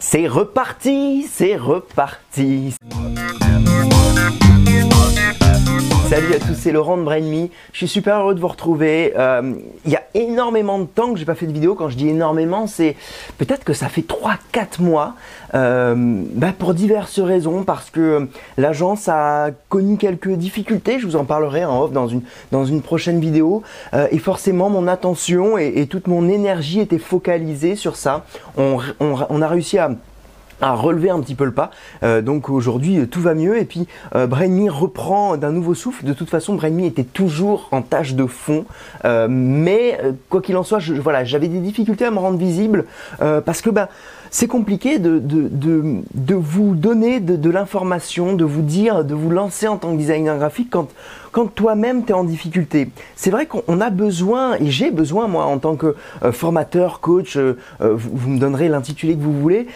C'est reparti, c'est reparti. C'est Laurent de BrainMe. Je suis super heureux de vous retrouver. Euh, il y a énormément de temps que j'ai pas fait de vidéo. Quand je dis énormément, c'est peut-être que ça fait 3-4 mois. Euh, bah, pour diverses raisons, parce que l'agence a connu quelques difficultés. Je vous en parlerai en off dans une, dans une prochaine vidéo. Euh, et forcément, mon attention et, toute mon énergie était focalisée sur ça. on a réussi à à relever un petit peu le pas. Euh, donc aujourd'hui tout va mieux et puis euh, Brainme reprend d'un nouveau souffle. De toute façon Brainme était toujours en tâche de fond, euh, mais euh, quoi qu'il en soit, je, voilà, j'avais des difficultés à me rendre visible parce que ben c'est compliqué de, de, de, de, vous donner de, l'information, de vous dire, de vous lancer en tant que designer graphique quand, quand toi-même tu es en difficulté. C'est vrai qu'on a besoin, et j'ai besoin moi en tant que euh, formateur, coach, euh, euh, vous, me donnerez l'intitulé que vous voulez,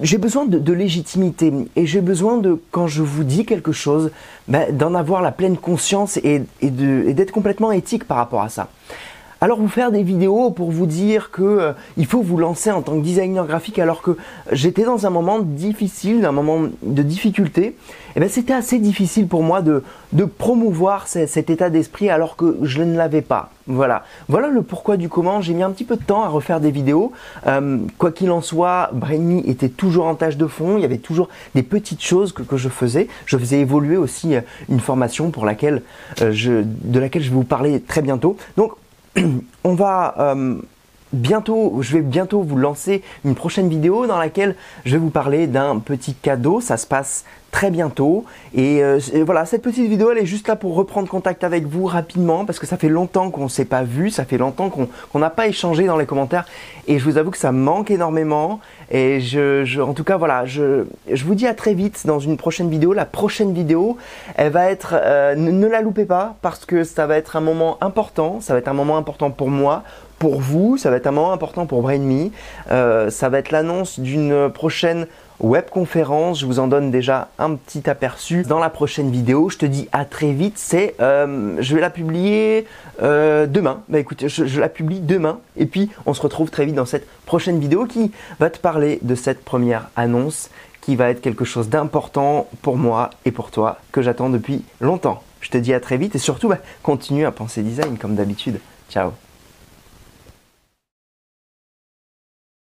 j'ai besoin de, légitimité et j'ai besoin de, quand je vous dis quelque chose, ben, d'en avoir la pleine conscience et, et d'être complètement éthique par rapport à ça. Alors vous faire des vidéos pour vous dire que euh, il faut vous lancer en tant que designer graphique alors que j'étais dans un moment difficile, un moment de difficulté, et eh ben c'était assez difficile pour moi de, de promouvoir cet état d'esprit alors que je ne l'avais pas. Voilà. Voilà le pourquoi du comment. J'ai mis un petit peu de temps à refaire des vidéos. Euh, quoi qu'il en soit, Brainy était toujours en tâche de fond. Il y avait toujours des petites choses que, que je faisais. Je faisais évoluer aussi euh, une formation pour laquelle je, de laquelle je vais vous parler très bientôt. Donc on va euh, bientôt, je vais bientôt vous lancer une prochaine vidéo dans laquelle je vais vous parler d'un petit cadeau. Ça se passe très bientôt. Euh, et, voilà, cette petite vidéo, elle est juste là pour reprendre contact avec vous rapidement parce que ça fait longtemps qu'on ne s'est pas vu, ça fait longtemps qu'on n'a pas échangé dans les commentaires. Et je vous avoue que ça me manque énormément. Et je, en tout cas, voilà, je, je vous dis à très vite dans une prochaine vidéo. La prochaine vidéo, elle va être, euh, ne, la loupez pas parce que ça va être un moment important. Ça va être un moment important pour moi, pour vous. Ça va être un moment important pour BrainMe. Euh, ça va être l'annonce d'une prochaine webconférence. Je vous en donne déjà un petit aperçu dans la prochaine vidéo. Je te dis à très vite. C'est, euh, je vais la publier euh, demain. Bah écoute, je, la publie demain. Et puis on se retrouve très vite dans cette prochaine vidéo qui va te parler de cette première annonce qui va être quelque chose d'important pour moi et pour toi que j'attends depuis longtemps. Je te dis à très vite et surtout bah, continue à penser design comme d'habitude. Ciao